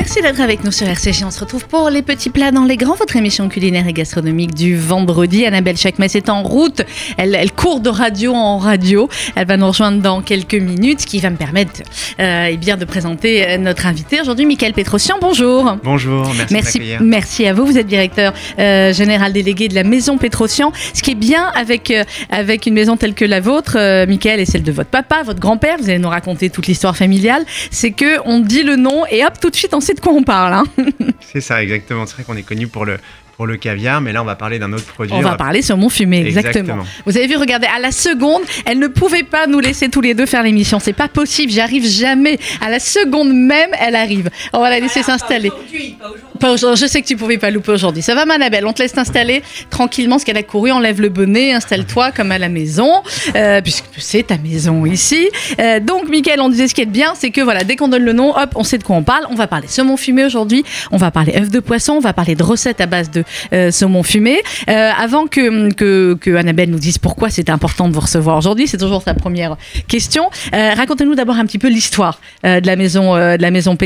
Merci d'être avec nous sur RCG. On se retrouve pour les petits plats dans les grands, votre émission culinaire et gastronomique du vendredi. Annabelle Chakmes est en route. Elle, elle, court de radio en radio. Elle va nous rejoindre dans quelques minutes, ce qui va me permettre euh, eh bien, de présenter euh, notre invité aujourd'hui, Michael Petrosian. Bonjour. Bonjour, merci. Merci, merci à vous. Vous êtes directeur euh, général délégué de la maison Petrosian. Ce qui est bien avec, euh, avec une maison telle que la vôtre, Michael, et celle de votre papa, votre grand-père, vous allez nous raconter toute l'histoire familiale, c'est que on dit le nom et hop, tout de suite, on sait de quoi on parle. Hein. C'est ça, exactement. C'est vrai qu'on est connu pour le, pour le caviar, mais là on va parler d'un autre produit. On va parler saumon fumé, exactement. Exactement. Vous avez vu, regardez, à la seconde, elle ne pouvait pas nous laisser tous les deux faire l'émission. C'est pas possible, j'arrive jamais. À la seconde même, elle arrive. On va la laisser s'installer. Pas aujourd'hui. Je sais que tu pouvais pas louper aujourd'hui. Ça va, Manabelle On te laisse t'installer tranquillement, parce qu'elle a couru. Enlève le bonnet, installe-toi comme à la maison, euh, puisque c'est ta maison ici. Euh, donc, Mickaël, on disait ce qui est bien, c'est que voilà, dès qu'on donne le nom, hop, on sait de quoi on parle. On va parler saumon fumé aujourd'hui. On va parler œufs de poisson. On va parler de recettes à base de euh, saumon fumé. Euh, avant que, que, Annabelle nous dise pourquoi c'était important de vous recevoir aujourd'hui, c'est toujours sa première question. Euh, Racontez-nous d'abord un petit peu l'histoire euh, de la maison de la maison.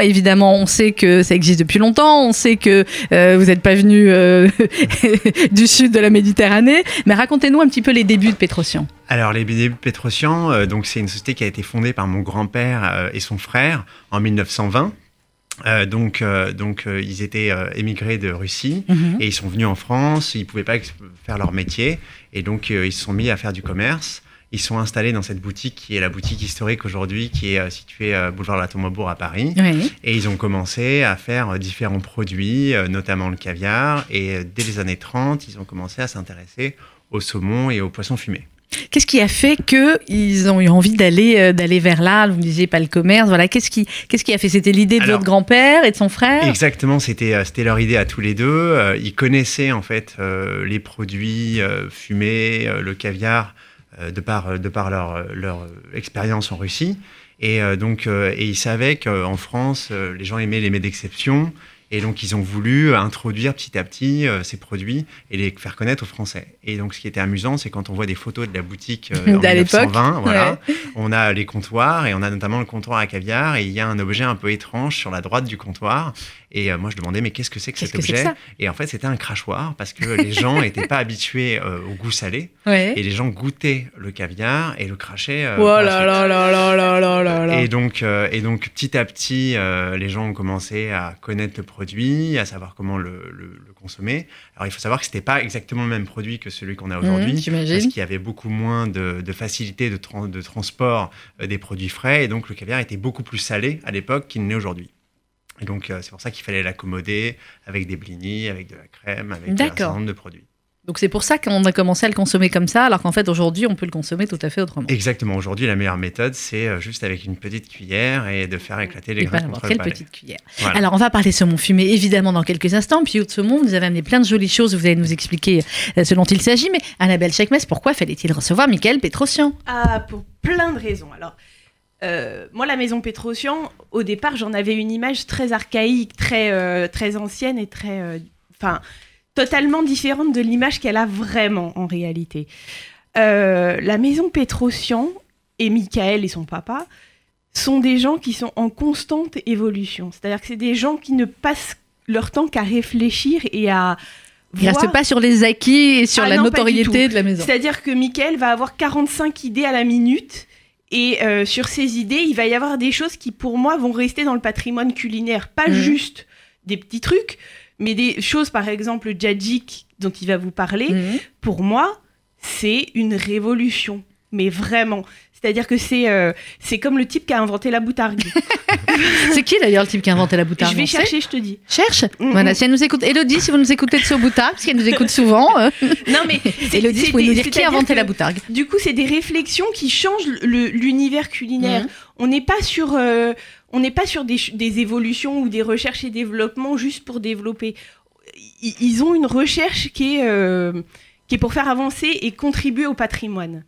Évidemment, on sait que ça existe depuis longtemps. On sait que vous n'êtes pas venu du sud de la Méditerranée. Mais racontez-nous un petit peu les débuts de Petrosian. Alors les débuts de Petrosian, donc c'est une société qui a été fondée par mon grand-père et son frère en 1920. Euh, donc, euh, donc euh, ils étaient euh, émigrés de Russie Mhm. et ils sont venus en France. Ils pouvaient pas faire leur métier et donc euh, ils se sont mis à faire du commerce. Ils sont installés dans cette boutique qui est la boutique historique aujourd'hui, qui est euh, située euh, boulevard de la Tombeaubourg à Paris. Oui. Et ils ont commencé à faire différents produits, euh, notamment le caviar. Et dès les années 30, ils ont commencé à s'intéresser au saumon et aux poissons fumés. Qu'est-ce qui a fait que ils ont eu envie d'aller euh, d'aller vers là? Vous me disiez pas le commerce. Voilà. Qu'est-ce qui qu'est-ce qui a fait? C'était l'idée de Alors- votre grand-père et de son frère? Exactement, c'était euh, c'était leur idée à tous les deux. Euh, Ils connaissaient en fait les produits fumés, le caviar, de par de par leur leur expérience en Russie. Et donc et ils savaient qu'en France, les gens aimaient les mets d'exception. Et donc, ils ont voulu introduire petit à petit euh, ces produits et les faire connaître aux Français. Et donc, ce qui était amusant, c'est quand on voit des photos de la boutique euh, en D'à l'époque. 1920, voilà, on a les comptoirs et on a notamment le comptoir à caviar. Et il y a un objet un peu étrange sur la droite du comptoir. Et euh, moi, je demandais, mais qu'est-ce que c'est que cet que c'est que objet Et en fait, c'était un crachoir parce que les gens n'étaient pas habitués euh, au goût salé. Ouais. Et les gens goûtaient le caviar et le crachaient. euh, Oh là là là là. Et donc, euh, et donc, petit à petit, euh, les gens ont commencé à connaître le produit, à savoir comment le, le- le consommer. Alors, il faut savoir que c'était pas exactement le même produit que celui qu'on a Mmh, aujourd'hui. parce J'imagine. qu'il y avait beaucoup moins de, de facilité de, de transport des produits frais, et donc le caviar était beaucoup plus salé à l'époque qu'il n'est aujourd'hui. Et donc, euh, c'est pour ça qu'il fallait l'accommoder avec des blinis, avec de la crème, avec un certain nombre de produits. Donc c'est pour ça qu'on a commencé à le consommer comme ça, alors qu'en fait aujourd'hui on peut le consommer tout à fait autrement. Exactement. Aujourd'hui, la meilleure méthode, c'est euh, juste avec une petite cuillère et de faire éclater les Et pas graisses n'importe contre le quelle palais. petite cuillère. Voilà. Alors on va parler saumon fumé évidemment dans quelques instants. Puis au saumon, vous nous avez amené plein de jolies choses. Vous allez nous expliquer euh, ce dont il s'agit. Mais Annabelle Chekmes, pourquoi fallait-il recevoir Michael Petrosian? Ah, pour plein de raisons. Alors, euh, moi, la maison Petrosian, au départ, j'en avais une image très archaïque, très, euh, très ancienne et très. euh, Enfin, totalement différente de l'image qu'elle a vraiment en réalité. La maison Petrosian et Michael et son papa sont des gens qui sont en constante évolution. C'est-à-dire que c'est des gens qui ne passent leur temps qu'à réfléchir et à. Il reste pas sur les acquis et sur Ah la non, notoriété de la maison. C'est-à-dire que Michael va avoir 45 idées à la minute. Et euh, sur ces idées, il va y avoir des choses qui, pour moi, vont rester dans le patrimoine culinaire. Pas Mhm. juste des petits trucs, mais des choses, par exemple, le djadjik dont il va vous parler. Mhm. Pour moi, c'est une révolution. Mais vraiment. C'est-à-dire que c'est euh, c'est comme le type qui a inventé la boutargue. C'est qui d'ailleurs le type qui a inventé la boutarde Je vais chercher, je te dis. Cherche. Voilà, si elle nous écoute. Elodie, si vous nous écoutez de ce boutard, parce qu'elle nous écoute souvent. euh, Non, mais Elodie, vous nous dire qui a inventé que- la boutargue Du coup, c'est des réflexions qui changent l'univers culinaire. Mhm. On n'est pas sur, euh, on n'est pas sur des, évolutions ou des recherches et développements juste pour développer. Ils ont une recherche qui est, euh, qui est pour faire avancer et contribuer au patrimoine.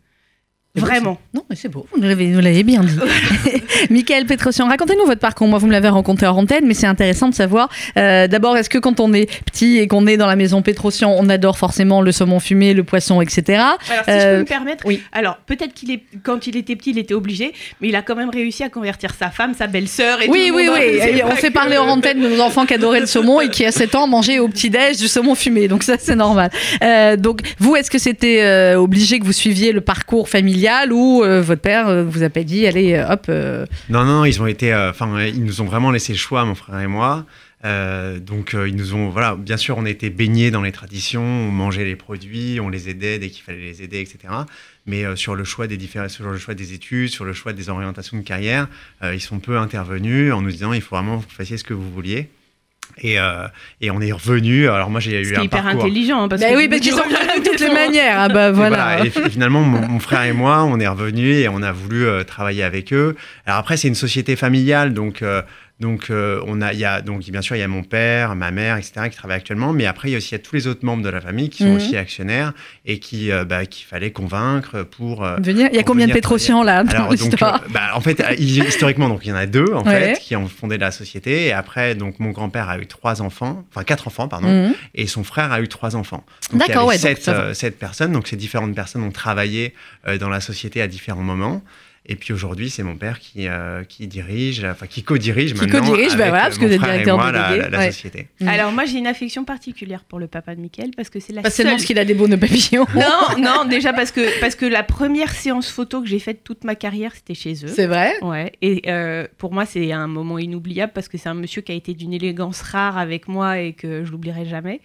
Vraiment. Non, mais c'est beau, vous nous l'avez- bien dit. Michael Petrosian, racontez-nous votre parcours. Moi, vous me l'avez rencontré en antenne, mais c'est intéressant de savoir. euh, D'abord, est-ce que quand on est petit et qu'on est dans la maison Petrosian, on adore forcément le saumon fumé, le poisson, etc. Alors, si je Euh, peux me permettre, oui. alors peut-être qu'il est, quand il était petit, il était obligé, mais il a quand même réussi à convertir sa femme, sa belle-sœur et Oui, tout oui, le monde. oui. Et on s'est que- parlé en antenne de nos enfants qui adoraient le saumon et qui, à 7 ans, mangeaient au petit-déj du saumon fumé. Donc, ça, c'est normal. Euh, donc, vous, est-ce que c'était euh, obligé que vous suiviez le parcours familial ou euh, votre père euh, vous a pas dit, allez, euh, hop. Non, non, ils ont été, enfin, ils nous ont vraiment laissé le choix, mon frère et moi. Donc, ils nous ont, voilà, bien sûr, on était baignés dans les traditions, on mangeait les produits, on les aidait dès qu'il fallait les aider, etc. Mais sur le choix des différents, sur le choix des études, sur le choix des orientations de carrière, ils sont peu intervenus en nous disant, il faut vraiment que vous fassiez ce que vous vouliez. Et, euh, et on est revenu. Alors moi, j'ai eu un hyper parcours. intelligent. parce Bah que oui, parce qu'ils sont de toutes les manières. Ah bah Et voilà. Et, fi- finalement, mon, mon frère et moi, on est revenus et on a voulu euh, travailler avec eux. Alors après, c'est une société familiale, donc euh, donc euh, on a, il y a donc bien sûr il y a mon père, ma mère, etc. qui travaillent actuellement, mais après il y a aussi il y a tous les autres membres de la famille qui sont Mhm. aussi actionnaires et qui euh, bah, qu'il fallait convaincre pour. euh, Venir. Il y a combien de venir Pétrosians là dans alors, donc, euh, bah, en fait, hi- historiquement, donc il y en a deux en Ouais. fait qui ont fondé la société. Et après, donc mon grand-père a eu trois enfants, enfin quatre enfants, pardon, Mhm. et son frère a eu trois enfants. Donc, D'accord, ouais, donc sept, euh, sept personnes. Donc ces différentes personnes ont travaillé dans la société à différents moments. Et puis aujourd'hui, c'est mon père qui, euh, qui dirige, enfin qui co-dirige Qui maintenant. co-dirige, avec, voilà, euh, parce que mon vous êtes frère et directeur moi, la, délégué, la- la ouais. société. Mhm. Alors moi, j'ai une affection particulière pour le papa de Mickaël parce que c'est la Pas seulement seule parce qu'il a des beaux nœuds papillons. Non, non, déjà parce que, parce que la première séance photo que j'ai faite toute ma carrière, c'était chez eux. C'est vrai? Ouais, et euh, pour moi, c'est un moment inoubliable parce que c'est un monsieur qui a été d'une élégance rare avec moi et que je l'oublierai jamais.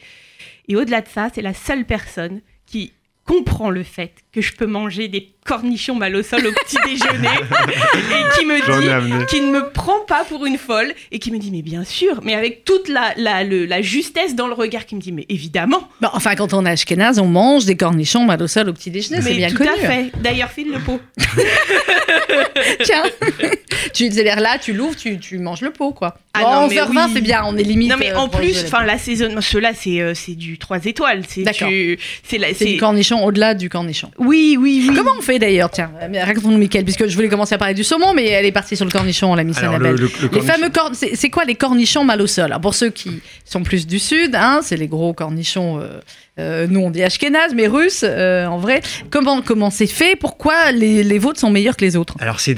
Et au-delà de ça, c'est la seule personne qui comprend le fait que je peux manger des cornichons mal au sol au petit déjeuner et qui me dit qui ne me prend pas pour une folle et qui me dit mais bien sûr mais avec toute la, la, le- la justesse dans le regard qui me dit mais évidemment Bon, enfin, quand on est ashkénaze, on mange des cornichons mal au sol au petit déjeuner, c'est mais bien tout connu. à fait d'ailleurs file le pot Tiens, tu c'est-à-dire là, tu l'ouvres, tu, tu manges le pot, quoi. Ah Bon, non, mais 11h20, oui. c'est bien, on est limite. Non mais euh, en plus, de la- enfin l'assaisonnement, ceux-là c'est euh, c'est du 3 étoiles, c'est D'accord. du- c'est la- c'est c'est du cornichon au-delà du cornichon. Oui oui oui. Comment on fait d'ailleurs. Tiens, euh, raconte-nous, Mickaël, puisque je voulais commencer à parler du saumon, mais elle est partie sur le cornichon, la Miss Alors, Annabelle. le- le- le Les fameux cornichons, c'est c'est quoi les cornichons mal au sol? Alors, Pour ceux qui sont plus du sud, hein, c'est les gros cornichons, euh, euh, nous on dit ashkénazes, mais russes euh, en vrai. Comment comment c'est fait? Pourquoi les, les vôtres sont meilleurs que les autres? Alors c'est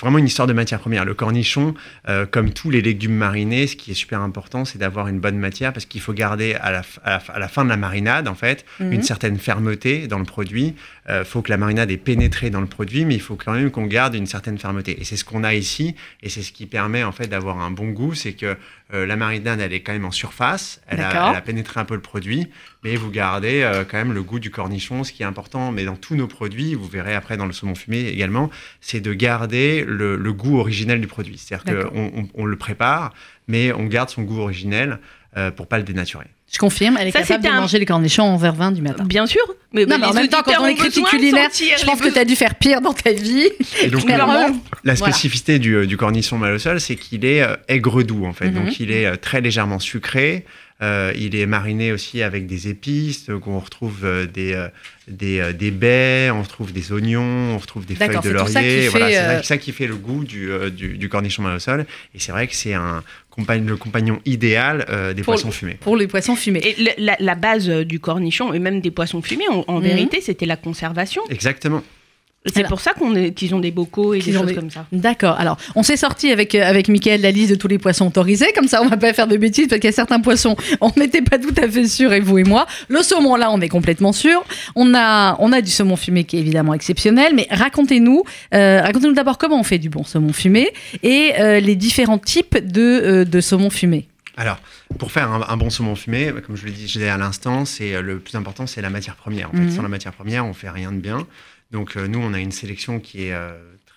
vraiment une histoire de matière première. Le cornichon, euh, comme tous les légumes marinés, ce qui est super important, c'est d'avoir une bonne matière parce qu'il faut garder à la, à la fin de la marinade, en fait, Mhm. une certaine fermeté dans le produit. Il faut que la marinade ait pénétré dans le produit, mais il faut quand même qu'on garde une certaine fermeté. Et c'est ce qu'on a ici, et c'est ce qui permet en fait d'avoir un bon goût, c'est que euh, la marinade, elle est quand même en surface, elle a, elle a pénétré un peu le produit, mais vous gardez euh, quand même le goût du cornichon, ce qui est important. Mais dans tous nos produits, vous verrez après dans le saumon fumé également, c'est de garder le, le goût originel du produit. C'est-à-dire qu'on on, on le prépare, mais on garde son goût originel euh, pour pas le dénaturer. Je confirme, elle est Ça, capable de un- manger les cornichons en vers 20 du matin. Bien sûr. Mais, Non, mais en même temps, quand on est critique culinaire, je pense que tu as dû faire pire dans ta vie. Et donc, Clairement. la Voilà. spécificité du, du cornichon mal au sol, c'est qu'il est euh, aigre-doux, en fait. Mhm. Donc, il est euh, très légèrement sucré. Euh, il est mariné aussi avec des épices. Donc, on retrouve euh, des, euh, des, des baies, on retrouve des oignons, on retrouve des feuilles de laurier. Voilà, c'est ça- qui fait le goût du, du, du cornichon mal au sol. Et c'est vrai que c'est un le compagnon idéal euh, des Pour- poissons fumés. Pour les poissons fumés. Et le- la, la base du cornichon et même des poissons fumés, en, en Mhm. vérité, c'était la conservation. Exactement. C'est pour ça qu'on qu'ils ont des bocaux et des choses des- comme ça. D'accord. Alors, on s'est sorti avec, euh, avec Mickaël la liste de tous les poissons autorisés. Comme ça, on va pas faire de bêtises parce qu'il y a certains poissons, on n'était pas tout à fait sûr, et vous et moi. Le saumon, là, on est complètement sûr. On a, on a du saumon fumé qui est évidemment exceptionnel. Mais racontez-nous, euh, racontez-nous d'abord comment on fait du bon saumon fumé et euh, les différents types de, euh, de saumon fumé. Alors, pour faire un, un bon saumon fumé, comme je le disais à l'instant, c'est euh, le plus important, c'est la matière première. En fait, Mhm. sans la matière première, on fait rien de bien. Donc, euh, nous, on a une sélection qui est euh,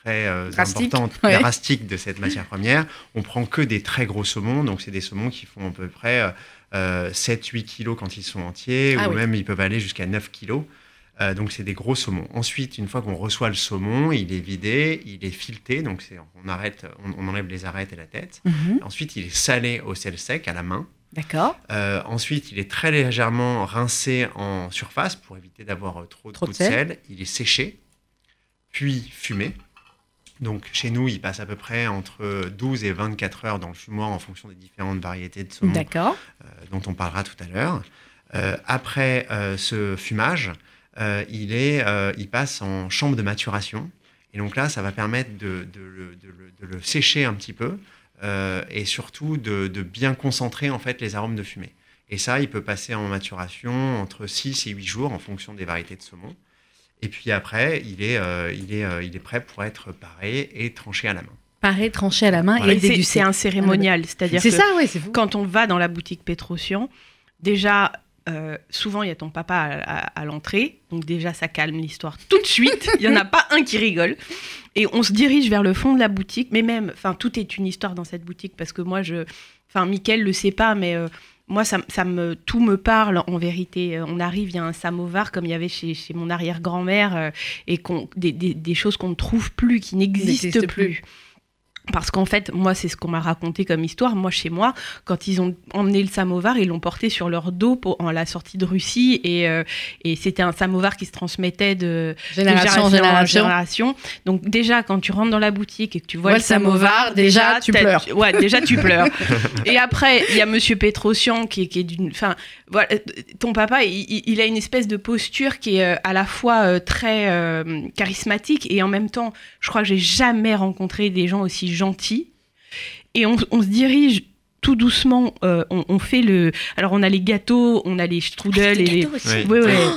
très euh, importante, ouais. drastique de cette matière première. On prend que des très gros saumons, donc c'est des saumons qui font à peu près euh, 7-8 kilos quand ils sont entiers, Ah ou oui. même ils peuvent aller jusqu'à 9 kilos. Euh, donc c'est des gros saumons. Ensuite, une fois qu'on reçoit le saumon, il est vidé, il est fileté, donc c'est- on arrête, on, on enlève les arêtes et la tête. Ensuite, il est salé au sel sec à la main. D'accord. Euh, ensuite, il est très légèrement rincé en surface pour éviter d'avoir euh, trop, Trop de sel. sel. Il est séché. puis fumé. Donc chez nous, il passe à peu près entre 12 et 24 heures dans le fumoir en fonction des différentes variétés de saumon D'accord. euh, dont on parlera tout à l'heure. Euh, après euh, ce fumage, il, est, euh, il passe en chambre de maturation. Et donc là, ça va permettre de, de le, de le- de le sécher un petit peu euh, et surtout de, de bien concentrer en fait les arômes de fumée. Et ça, il peut passer en maturation entre 6 et 8 jours en fonction des variétés de saumon. Et puis après, il est, euh, il est, euh, il est prêt pour être paré et tranché à la main. Pareil, tranché à la main Voilà. et c'est- dégusté. c'est un cérémonial, c'est-à-dire C'est que ça, ouais, quand on va dans la boutique Petrosian, déjà, euh, souvent, il y a ton papa à, à- à l'entrée. Donc déjà, ça calme l'histoire tout de suite. Il n'y en a pas un qui rigole. Et on se dirige vers le fond de la boutique. Mais même, enfin, tout est une histoire dans cette boutique parce que moi, je... Enfin, Mickaël le sait pas, mais... euh, moi, ça, ça me, tout me parle en vérité. Euh, On arrive, il y a un samovar comme il y avait chez, chez mon arrière-grand-mère euh, et qu'on, des, des- des choses qu'on ne trouve plus, qui n'existent N'existent plus. plus. Parce qu'en fait, moi, c'est ce qu'on m'a raconté comme histoire. Moi, chez moi, quand ils ont emmené le samovar, ils l'ont porté sur leur dos pour, en la sortie de Russie. Et, euh, et c'était un samovar qui se transmettait de, de Génération en génération. génération. Donc déjà, quand tu rentres dans la boutique et que tu vois le samovar, samovar, déjà, tu pleures. Ouais, déjà tu pleures. et après, il y a Monsieur Petrosian qui est, qui est d'une... Enfin, voilà, euh, ton papa, il, a une espèce de posture qui est euh, à la fois très euh, charismatique et en même temps, je crois que j'ai jamais rencontré des gens aussi gentils. Et on, on se dirige tout doucement, euh, on, on fait le... Alors on a les gâteaux, on a les strudels et les... Aussi. Oui. Ouais, ouais.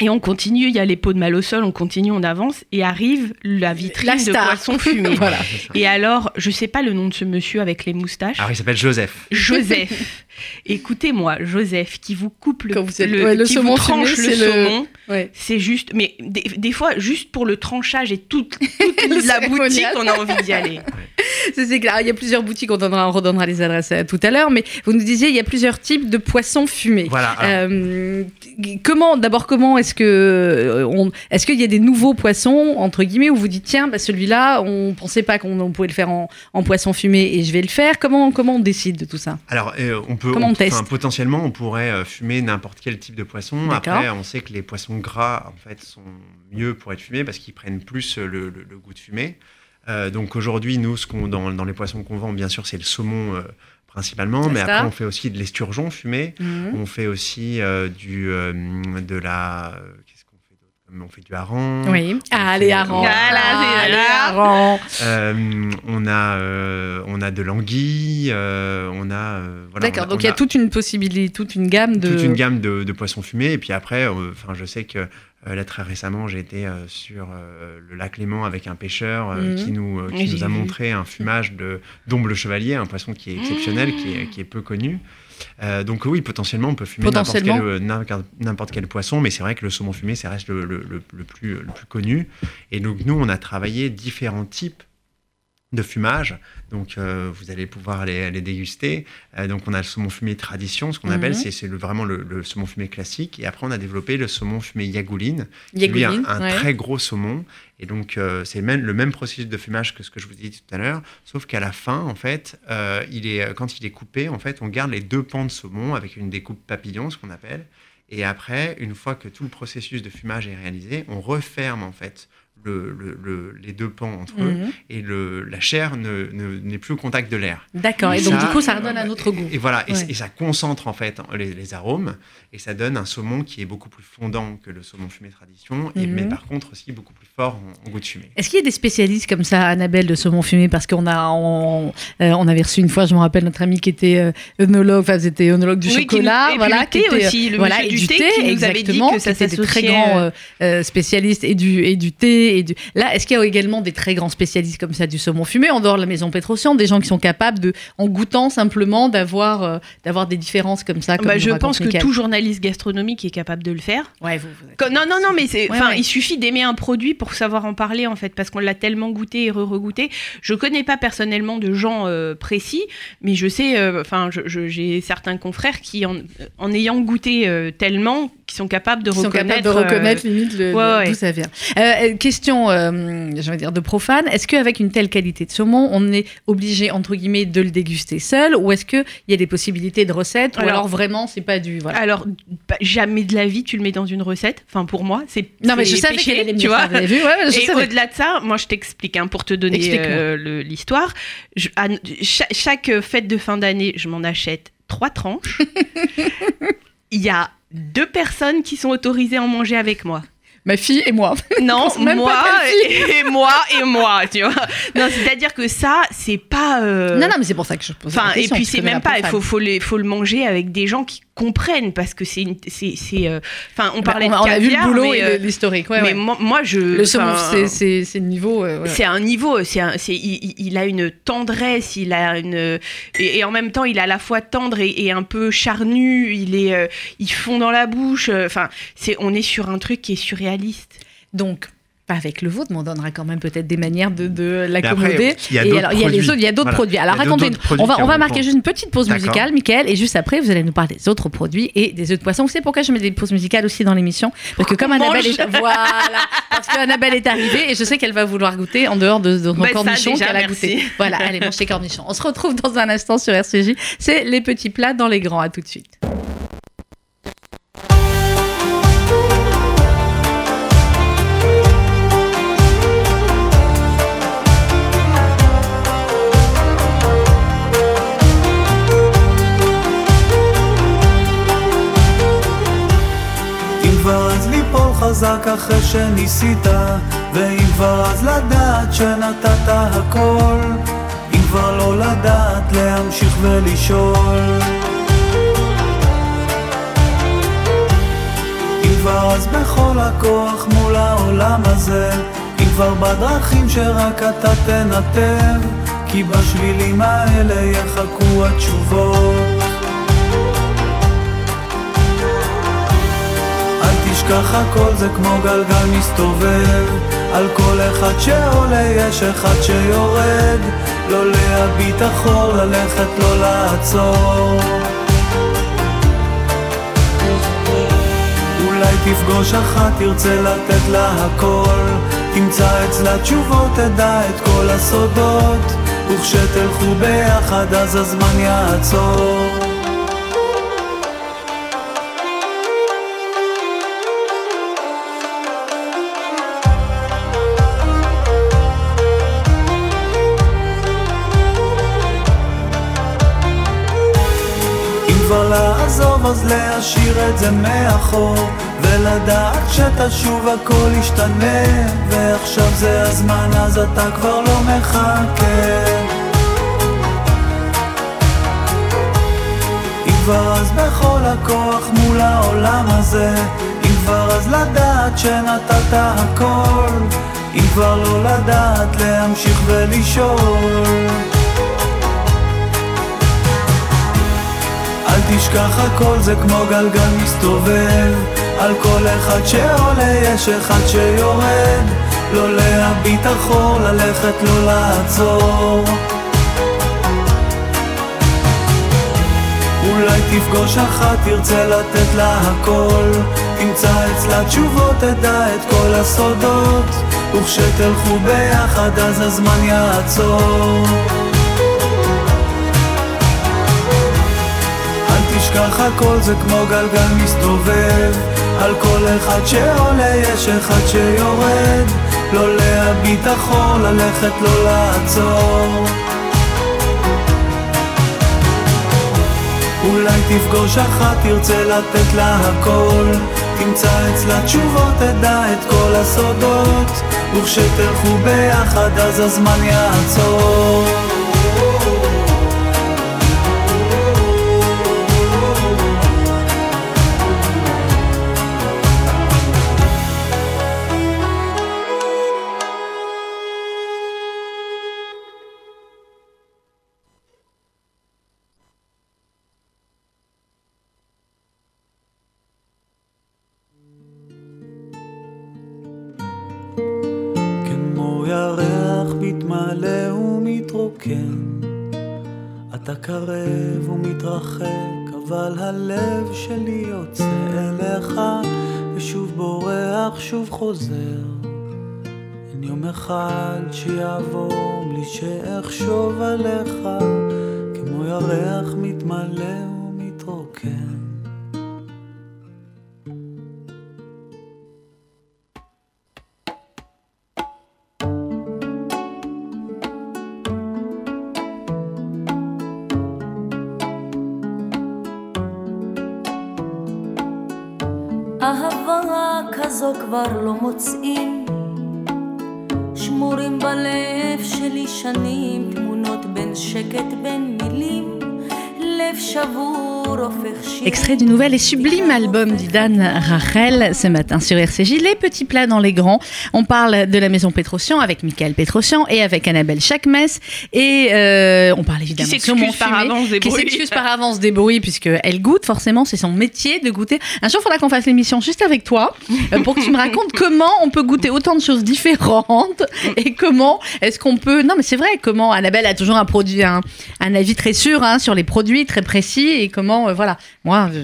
Et on continue, il y a les pots de mal au sol, on continue, on avance, et arrive la vitrine La de poisson fumé. Voilà. Et alors, je sais pas le nom de ce monsieur avec les moustaches. Alors il s'appelle Joseph. Joseph. Écoutez-moi, Joseph, qui vous coupe le, Quand vous êtes- le- ouais, le qui saumon vous tranche fumé, le saumon. Ouais. C'est juste, mais des, des fois, juste pour le tranchage et toute, la boutique, on a envie d'y aller. C'est c'est clair. Il y a plusieurs boutiques, on, donnera, on redonnera les adresses tout à l'heure, mais vous nous disiez il y a plusieurs types de poissons fumés. Voilà. alors, Euh, comment, d'abord, comment est-ce que euh, on- est-ce qu'il y a des nouveaux poissons entre guillemets où vous dites tiens, bah, celui-là, on pensait pas qu'on on pouvait le faire en, en poisson fumé et je vais le faire. Comment comment on décide de tout ça? Alors, euh, on peut, Comment on enfin, teste potentiellement, on pourrait euh, fumer n'importe quel type de poisson. Après, on sait que les poissons gras, en fait, sont mieux pour être fumés parce qu'ils prennent plus euh, le, le- le goût de fumée. Euh, donc aujourd'hui, nous, ce qu'on dans, dans les poissons qu'on vend, bien sûr, c'est le saumon euh, principalement, mais après, on fait aussi de l'esturgeon fumé. Mhm. On fait aussi euh, du de la On fait du hareng. Oui. Ah, On les harengs. Voilà, c'est Ah, les là. harengs. Euh, on a euh, on a de l'anguille. euh, on a euh, voilà, D'accord. Donc on il y a a- toute une possibilité, toute une gamme de. toute une gamme de, de poissons fumés. Et puis après, euh, enfin, je sais que euh, là très récemment, j'ai été euh, sur euh, le lac Léman avec un pêcheur euh, Mhm. qui nous euh, qui Oui, nous a vu. montré un fumage de d'omble chevalier, un poisson qui est exceptionnel, qui, est, qui est peu connu. Euh, donc oui, potentiellement, on peut fumer n'importe quel, euh, quel poisson, mais c'est vrai que le saumon fumé, ça reste le, le- le- le plus, le plus connu. Et donc nous, on a travaillé différents types de fumage. Donc euh, vous allez pouvoir les, les déguster. Euh, donc on a le saumon fumé tradition, ce qu'on Mhm. appelle, c'est le- vraiment le, le saumon fumé classique. Et après on a développé le saumon fumé yagouline, qui lui un, un ouais. très gros saumon. Et donc euh, c'est même, le même processus de fumage que ce que je vous ai dit tout à l'heure, sauf qu'à la fin, en fait, il est, quand il est coupé, en fait, on garde les deux pans de saumon avec une découpe papillon, ce qu'on appelle. Et après, une fois que tout le processus de fumage est réalisé, on referme en fait le- le- le- les deux pans entre eux Mhm. et le, la chair ne- ne- n'est plus au contact de l'air. D'accord. Et Et donc ça- du coup, ça redonne un autre goût. Et voilà, et, Ouais. et ça concentre en fait les, les arômes et ça donne un saumon qui est beaucoup plus fondant que le saumon fumé tradition, et, Mhm. mais par contre aussi beaucoup plus fort en, en goût de fumée. Est-ce qu'il y a des spécialistes comme ça, Annabelle, de saumon fumé? Parce qu'on a, on, euh, on avait reçu une fois, je me rappelle, notre ami qui était euh, œnologue, enfin, c'était œnologue du Oui, qui chocolat, nous- puis voilà, le thé qui était, aussi, le voilà, et du thé thé, qui nous avait dit exactement, que ça qui très grands euh, euh, euh, spécialistes et du et du thé et du. Là, est-ce qu'il y a également des très grands spécialistes comme ça du saumon fumé en dehors de la maison Pétrosian, des gens qui sont capables de, en goûtant simplement, d'avoir euh, d'avoir des différences comme ça. Comme Bah, je pense que tout journaliste gastronomique est capable de le faire. Ouais, vous, vous êtes- Quand- non, non, non, mais c'est, Ouais, il suffit d'aimer un produit pour savoir en parler en fait, parce qu'on l'a tellement goûté et re-regoûté. Je connais pas personnellement de gens euh, précis, mais je sais, euh, enfin, j'ai certains confrères qui, en, en ayant goûté tellement, qui sont capables de qui sont reconnaître. capables de reconnaître limite le, ouais, d'où ça vient. Question question, euh, je vais dire, de profane. Est-ce qu'avec une telle qualité de saumon, on est obligé, entre guillemets, de le déguster seul Ou est-ce qu'il y a des possibilités de recettes Ou alors vraiment, c'est pas du. Voilà. Alors, bah, jamais de la vie, tu le mets dans une recette. Enfin, pour moi, c'est. Non, mais je savais allait me tu vois. vu Ouais, je Et au-delà de ça, moi je t'explique, hein, pour te donner euh, l'histoire. Je- à- cha- chaque, fête de fin d'année, je m'en achète trois tranches. Il y a deux personnes qui sont autorisées à en manger avec moi. Ma fille et moi. Non, moi et, et moi et moi, tu vois. Non, c'est-à-dire que ça, c'est pas. euh, Non, non, mais c'est pour ça que je pose Enfin, la et question. puis tu c'est même pas, il faut, faut, les- faut le manger avec des gens qui comprennent parce que c'est, c'est, euh, enfin, on Bah, parlait on, de a- on a vu le caviar, boulot mais, et euh, l'historique. Ouais, mais ouais. moi, moi, je, Le c'est- c'est c'est le niveau. euh, ouais. c'est un niveau, c'est un, c'est, il, a une tendresse, il a une, et, et en même temps, il est à la fois tendre et, et un peu charnu. Il est, il fond dans la bouche. Enfin, c'est, on est sur un truc qui est surréaliste. Donc, pas avec le vôtre, mais on donnera quand même peut-être des manières de, de l'accommoder. il y a Et d'autres alors, il y a les produits. autres, il y a d'autres Voilà. produits. Alors, racontez-nous. On va, on marquer juste une petite pause musicale, Michael, et juste après, vous allez nous parler des autres produits et des œufs de poisson. Vous savez pourquoi je mets des pauses musicales aussi dans l'émission Parce que comme On Annabelle mange. est, voilà, parce que Annabelle est arrivée et je sais qu'elle va vouloir goûter en dehors de, de Bah, ça, cornichon déjà, qu'elle a goûté. Voilà, allez, mange tes cornichons. On se retrouve dans un instant sur RCJ. C'est les petits plats dans les grands. À tout de suite. חזק אחרי שניסית ואם כבר אז לדעת שנתת הכל אם כבר לא לדעת להמשיך ולשאול. אם כבר אז בכל הכוח מול העולם הזה אם כבר בדרכים שרק אתה תנתב כי בשבילים האלה יחכו התשובות תשכח הכל זה כמו גלגל מסתובב. על כל אחד שעולה יש אחד שיורד. לא להביט אחור, ללכת לא לעצור. אולי תפגוש אחת, תרצה לתת לה הכל. תמצא אצלה תשובות, תדע את כל הסודות. וכשתלכו ביחד אז הזמן יעצור לעזוב אז להשאיר את זה מאחור ולדעת שתשוב הכל ישתנה ועכשיו זה הזמן אז אתה כבר לא מחכה. אם כבר אז בכל הכוח מול העולם הזה אם כבר אז לדעת שנתת הכל אם כבר לא לדעת להמשיך ולשאול תשכח הכל זה כמו גלגל מסתובב. על כל אחד שעולה יש אחד שיורד. לא להביט אחור, ללכת לא לעצור. אולי תפגוש אחת, תרצה לתת לה הכל. תמצא אצלה תשובות, תדע את כל הסודות. וכשתלכו ביחד אז הזמן יעצור תשכח הכל זה כמו גלגל מסתובב. על כל אחד שעולה יש אחד שיורד. לא להביט אחור, ללכת לא לעצור. אולי תפגוש אחת, תרצה לתת לה הכל. תמצא אצלה תשובות, תדע את כל הסודות. וכשתלכו ביחד אז הזמן יעצור אבל הלב שלי יוצא אליך ושוב בורח, שוב חוזר יום אחד שיעבור בלי שאחשוב עליך, כמו ירח מתמלא ומתרוקן. כזו כבר לא מוצאים. שמורים בלב שלי שנים תמונות בין שקט בין מילים. לב שבור Extrait du nouvel et sublime album d'Idan Rachel ce matin sur RCJ. Les petits plats dans les grands. On parle de la maison Pétrosian avec Michael Pétrosian et avec Annabelle Chakmes. Et euh, on parle évidemment qui s'excuse par avance des qui bruits. s'excuse par avance des bruits puisqu'elle goûte forcément. C'est son métier de goûter. Un jour, il faudra qu'on fasse l'émission juste avec toi euh, pour que tu me racontes comment on peut goûter autant de choses différentes et comment est-ce qu'on peut. Non, mais c'est vrai. Comment Annabelle a toujours un produit, un, un avis très sûr hein, sur les produits, très précis et comment euh, voilà. Moi, je...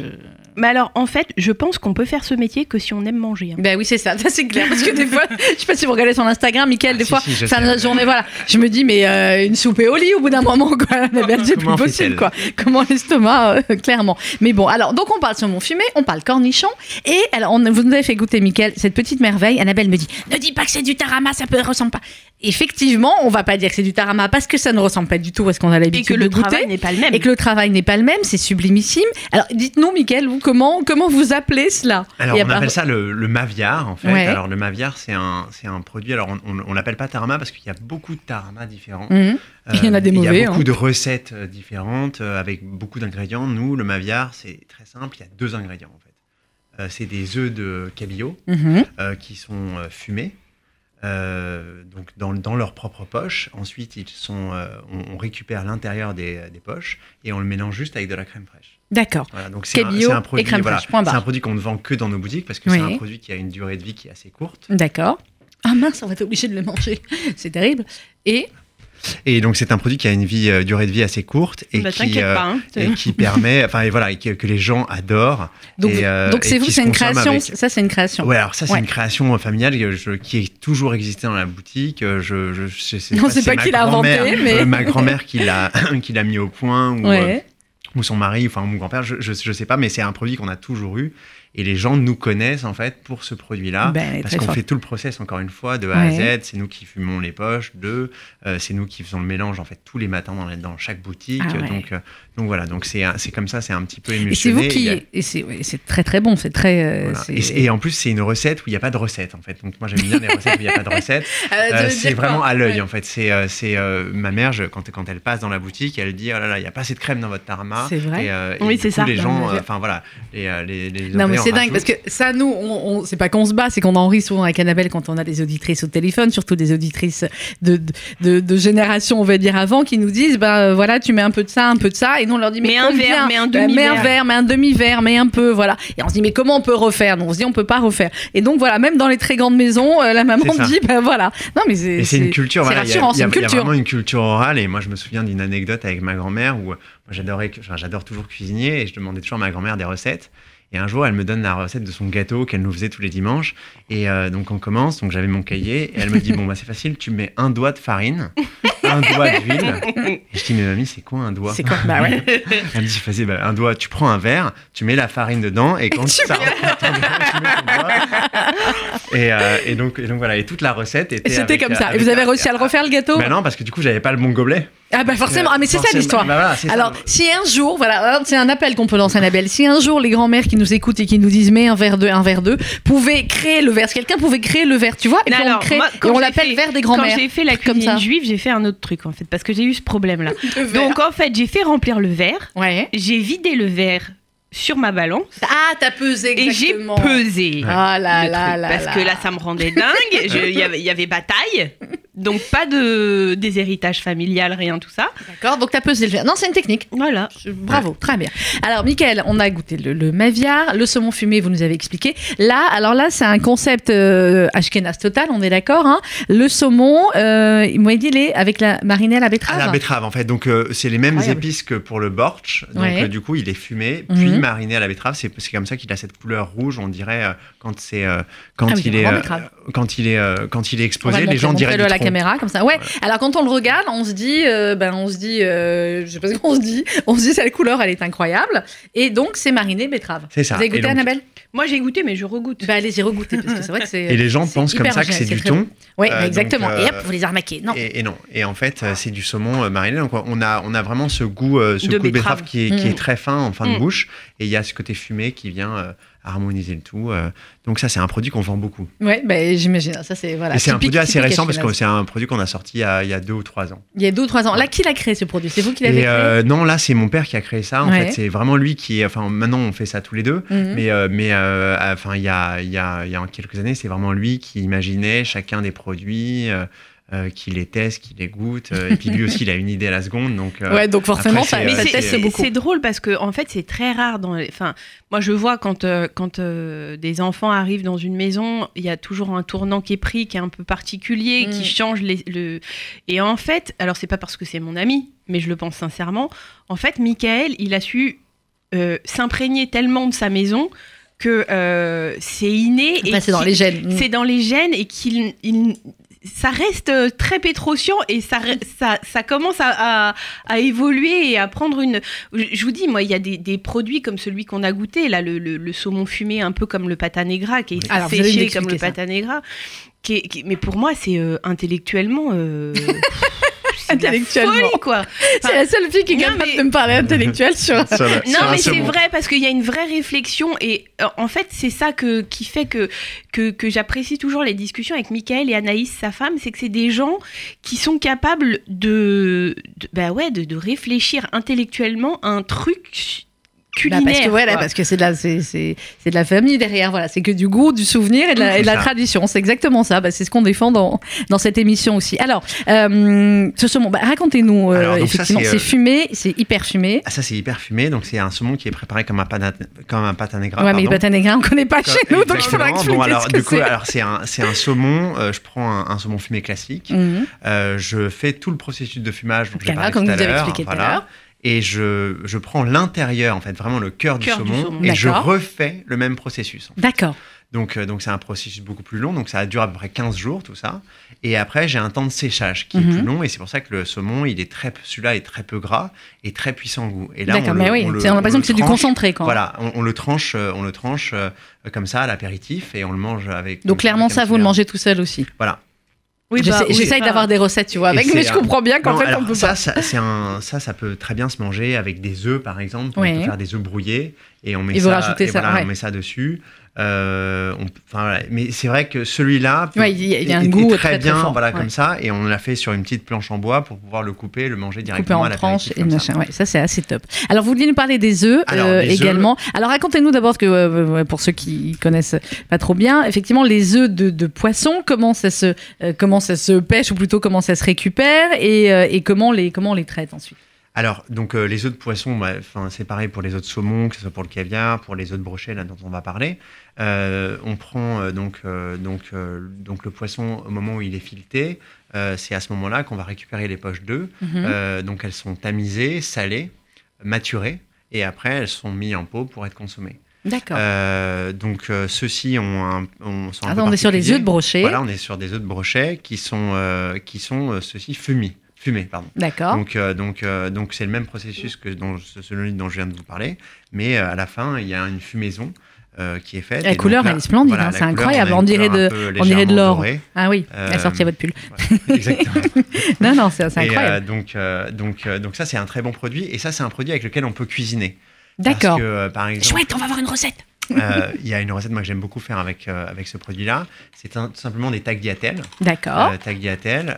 Mais alors, en fait, je pense qu'on peut faire ce métier que si on aime manger. hein. Ben oui, c'est ça, ça c'est clair. Parce que des fois, je sais pas si vous regardez son Instagram, Mickaël, Ah, des si, fois, si, fin de la journée, voilà. Je me dis, mais euh, une soupe et au lit au bout d'un moment, quoi. Annabelle, c'est plus possible, quoi. Comment l'estomac, euh, clairement. Mais bon, alors, donc on parle saumon fumé, on parle cornichon. Et alors, on, vous nous avez fait goûter, Mickaël, cette petite merveille. Annabelle me dit, ne dis pas que c'est du tarama, ça peut ressemble pas. Effectivement, on va pas dire que c'est du tarama parce que ça ne ressemble pas du tout à ce qu'on a Et l'habitude que de le goûter. travail n'est pas le même. Et que le travail n'est pas le même, c'est sublimissime. Alors, dites-nous, Mickaël, vous, comment, comment vous appelez cela? Alors, Et on part- appelle ça le, le Maviar, en fait. Ouais. Alors, le Maviar, c'est un, c'est un produit. Alors, on- l'appelle pas tarama parce qu'il y a beaucoup de tarama différents. Mhm. Il y en a des Euh, mauvais, Il y a beaucoup hein. de recettes euh, différentes euh, avec beaucoup d'ingrédients. Nous, le Maviar, c'est très simple. Il y a deux ingrédients, en fait. Euh, c'est des œufs de cabillaud Mhm. euh, qui sont euh, fumés. Euh, donc dans, dans leur propre poche. Ensuite, ils sont, euh, on, on récupère l'intérieur des, des poches et on le mélange juste avec de la crème fraîche. D'accord. Voilà, donc c'est un, produit, voilà, un produit qu'on ne vend que dans nos boutiques parce que Oui. c'est un produit qui a une durée de vie qui est assez courte. D'accord. Ah mince, on va être obligé de le manger. C'est terrible. Et Et donc c'est un produit qui a une vie, euh, durée de vie assez courte et Bah, qui, euh, pas. hein. et qui permet, enfin et voilà, et que, que les gens adorent. donc, Et, euh, donc c'est vous, c'est une création. avec- Ça, c'est une création. Ouais, alors ça c'est Ouais. une création familiale je- qui est toujours existé dans la boutique. Je, je, je sais On pas pas c'est ma qui l'a inventé, mais- ma grand-mère qui l'a qui l'a mis au point ou, Ouais. ou son mari, enfin mon grand-père, je, je, je sais pas, mais c'est un produit qu'on a toujours eu et les gens nous connaissent en fait pour ce produit-là Ben, parce qu'on fait tout le process encore une fois de A Ouais. à Z. C'est nous qui fumons les poches, de euh, c'est nous qui faisons le mélange en fait tous les matins dans, dans chaque boutique. Ah ouais. Donc euh, donc voilà, donc c'est comme ça, c'est un petit peu Et c'est émulsionné. vous qui. A- Et c'est ouais, très très bon. C'est très. euh, voilà. Et, et en plus, c'est une recette où il n'y a pas de recette en fait. Donc moi j'aime bien les recettes où il n'y a pas de recette. Veut c'est vraiment à l'œil en fait. C'est c'est, ma mère je- quand quand elle passe dans la boutique, elle dit oh là là, il n'y a pas assez de crème dans votre tarama. C'est vrai Et, Oui, c'est ça. Les gens, enfin voilà, les Non c'est dingue parce que ça nous on, on- c'est pas qu'on se bat c'est qu'on en rit souvent avec Annabelle quand on a des auditrices au téléphone surtout des auditrices de, de, de, de génération on va dire avant qui nous disent bah voilà tu mets un peu de ça un peu de ça et nous on leur dit mais un verre, un Bah, un demi-verre. verre mais un demi verre mais un peu voilà et on se dit mais comment on peut refaire? Donc on se dit on peut pas refaire et donc voilà même dans les très grandes maisons euh, la maman dit bah voilà non mais c'est Et c'est une culture, c'est voilà, il y a, y a- c'est une il y a vraiment une culture orale. Et moi, je me souviens d'une anecdote avec ma grand-mère où j'adorais, j'adore toujours cuisiner et je demandais toujours à ma grand-mère des recettes. Et un jour, elle me donne la recette de son gâteau qu'elle nous faisait tous les dimanches. Et euh, donc, on commence. Donc, j'avais mon cahier et elle me dit Bon, bah, c'est facile, tu mets un doigt de farine, un doigt d'huile. Et je dis Mais mamie, c'est quoi un doigt? C'est quoi? Bah ouais Elle me dit Vas-y, bah, un doigt, tu prends un verre, tu mets la farine dedans et quand ça tu doigt. Et, euh, et donc, et donc, voilà. Et toute la recette était. et c'était comme euh, ça et vous avez réussi à le refaire le gâteau? Bah non, parce que du coup, j'avais pas le bon gobelet. Ah bah forcément ah mais c'est ça l'histoire Bah voilà, c'est ça. Alors, si un jour, voilà, alors, c'est un appel qu'on peut lancer à Annabelle. Si un jour les grands-mères qui nous écoutent et qui nous disent mais un verre de, un verre de, pouvaient créer le verre, si quelqu'un pouvait créer le verre, tu vois, et puis on alors, crée moi, et quand on j'ai l'appelle verre des Quand grands-mères. j'ai fait la cuisine ça. juive, j'ai fait un autre truc en fait, parce que j'ai eu ce problème-là. De verre. Donc en fait, j'ai fait remplir le verre, ouais. j'ai vidé le verre sur ma balance Ah, t'as pesé et j'ai exactement. pesé. Ah là là là parce là. que là, ça me rendait dingue. Y il y avait bataille. Donc pas de déshéritage familial, rien tout ça. D'accord, donc tu as pesé le verre. Non, c'est une technique. Voilà. Bravo, très bien. Alors, Michael, on a goûté le, le Maviar, le saumon fumé, vous nous avez expliqué. Là, alors là, c'est un concept euh, Ashkenaz total, on est d'accord. Hein le saumon, euh, il m'a dit, il est avec la marinée à la betterave. À la betterave, en fait. Donc, euh, c'est les mêmes Incroyable. épices que pour le borch. Donc, Ouais. euh, du coup, il est fumé, puis Mhm. mariné à la betterave. C'est c'est comme ça qu'il a cette couleur rouge, on dirait, euh, quand, c'est, euh, quand, Ah oui, il c'est est, euh. Quand, il est, euh, quand il est exposé. le Les gens diraient du à la caméra comme ça. Ouais. Alors quand on le regarde, on se dit, euh, ben on se dit, euh, je sais pas ce qu'on se dit. On se dit cette couleur, elle est incroyable. Et donc c'est mariné betterave. C'est ça. Vous avez Et goûté donc- Annabelle? Moi j'ai goûté, mais je regoute. Bah allez-y regoûter parce que c'est vrai que c'est. Et les gens pensent comme ça que c'est du bon. thon. Oui, Euh, exactement. donc, Et hop, euh, vous les arnaquez. Non. Et, et non. Et en fait, c'est du saumon euh, mariné. Donc, on a, on a vraiment ce goût, euh, ce De goût betterave betterave. qui est, qui Mm. est très fin en fin de Mm. bouche. Et il y a ce côté fumé qui vient harmoniser le tout. donc, ça, c'est un produit qu'on vend beaucoup. Ouais, bah, j'imagine. Ça c'est voilà. et c'est un produit assez récent parce que Ashkenaz. c'est un produit qu'on a sorti il y a, il y a deux ou trois ans. Il y a deux ou trois ans. Là, qui l'a créé ce produit? C'est vous qui l'avez créé? euh, non, là, c'est mon père qui a créé ça. En Ouais. fait, c'est vraiment lui qui. Enfin, maintenant, on fait ça tous les deux. Mhm. Mais, euh, mais euh, enfin, il y a, il y, a, il y a quelques années, c'est vraiment lui qui imaginait chacun des produits, euh, qui les teste, qui les goûte. euh, et puis lui aussi, il a une idée à la seconde. Donc, euh, Ouais, donc forcément, après, ça, euh, ça teste c'est beaucoup. c'est drôle parce que en fait c'est très rare dans les... enfin moi je vois quand euh, quand euh, des enfants arrivent dans une maison il y a toujours un tournant qui est pris qui est un peu particulier Mm. qui change les, le et en fait alors c'est pas parce que c'est mon ami mais je le pense sincèrement en fait Michael il a su euh, s'imprégner tellement de sa maison que euh, c'est inné et Après, c'est dans les gènes. c'est dans les gènes et qu'il il- ça reste euh, très pétrocian et ça, ça, ça commence à, à, à évoluer et à prendre une. Je je vous dis, moi, il y a des, des produits comme celui qu'on a goûté, là, le, le- le saumon fumé, un peu comme le pata negra, qui est Alors, séché comme le ça. pata negra. Qui est- qui- mais pour moi, c'est euh, intellectuellement. euh, Intellectuellement. folie, quoi. C'est la seule fille qui est capable mais- de me parler intellectuel sur. Non, mais c'est vrai parce qu'il y a une vraie réflexion et euh, en fait c'est ça que, qui fait que, que, que j'apprécie toujours les discussions avec Michael et Anaïs, sa femme, c'est que c'est des gens qui sont capables de, de- bah ouais, de, de réfléchir intellectuellement à un truc Bah, culinaire. parce que voilà, quoi. parce que c'est de la, c'est, c'est, c'est de la famille derrière. Voilà, c'est que du goût, du souvenir et de la, et de la C'est ça. tradition. C'est exactement ça. Bah, c'est ce qu'on défend dans, dans cette émission aussi. Alors, euh, ce saumon, bah, racontez-nous. euh, effectivement, c'est, euh, fumé, c'est hyper fumé. Ah, ça, c'est hyper fumé. Donc, c'est un saumon qui est préparé comme un pata, comme un pata negra. ouais, mais pardon. pâtes à on connaît pas chez nous, donc il faudra expliquer Bon, alors, ce que du coup, c'est. alors, c'est un, c'est un saumon. je prends un, un saumon fumé classique. Mhm. Je fais tout le processus de fumage dont j'ai parlé tout à l'heure, expliqué tout à voilà. Et je, je prends l'intérieur, en fait, vraiment le cœur du saumon, et je refais le même processus. en fait. D'accord. Donc, euh, donc c'est un processus beaucoup plus long, donc ça dure à peu près 15 jours, tout ça. Et après, j'ai un temps de séchage qui Mhm. est plus long, et c'est pour ça que le saumon, il est très, celui-là est très peu gras et très puissant en goût. Et là, D'accord, on mais le- oui, on on l'impression que c'est du concentré quand. Voilà, on, on le tranche, euh, on le tranche euh, comme ça à l'apéritif et on le mange avec. Donc clairement, ça, vous le mangez tout seul aussi. Voilà. Oui, bah, oui, j'essaye d'avoir des recettes, tu vois, avec, mais je comprends bien qu'en fait, alors, on peut ça, pas. ça, un, ça, ça peut très bien se manger avec des œufs, par exemple. On Oui. peut faire des œufs brouillés et on met Et ça, et ça, voilà, ouais. on met ça dessus. Euh, on- enfin, voilà. Mais c'est vrai que celui-là, Ouais, il y a- un est- goût très, très, très bien, fort, voilà, ouais. comme ça. Et on l'a fait sur une petite planche en bois pour pouvoir le couper, le manger directement en à tranches et ça. machin. Ouais, ça c'est assez top. Alors vous vouliez nous parler des œufs Alors, euh, œufs- également. Alors racontez-nous d'abord que euh, pour ceux qui connaissent pas trop bien, effectivement les œufs de, de poisson, comment ça se comment ça se pêche ou plutôt comment ça se récupère et, et comment les comment on les traite ensuite? Alors, donc euh, les œufs de poisson, bah, c'est pareil pour les œufs de saumon, que ce soit pour le caviar, pour les œufs de brochet, là dont on va parler. Euh, on prend euh, donc, donc, donc le poisson au moment où il est fileté. C'est à ce moment-là qu'on va récupérer les poches d'œufs. Mhm. Donc elles sont tamisées, salées, maturées, et après elles sont mises en pot pour être consommées. D'accord. Euh, donc euh, ceux-ci ont un, ont- sont un peu on est sur particuliers. œufs de brochet. Voilà, on est sur des œufs de brochet qui sont, euh, qui sont ceux-ci fumés. Fumés, pardon. D'accord. Donc, euh, donc, euh, donc c'est le même processus que celui dont je viens de vous parler, mais euh, à la fin, il y a une fumaison qui est faite. La couleur, là, elle est splendide, voilà, hein, c'est incroyable, on dirait de- on dirait de l'or. Ah oui, elle a sorti votre pull. Exactement. Non, non, c'est Et, incroyable. donc, donc, donc ça, c'est un très bon produit, et ça, c'est un produit avec lequel on peut cuisiner. D'accord. Chouette, on va avoir une recette. Euh, il y a une recette moi que j'aime beaucoup faire avec, euh, avec ce produit-là. C'est tout simplement des tagliatelles. D'accord. Euh, tagliatelles,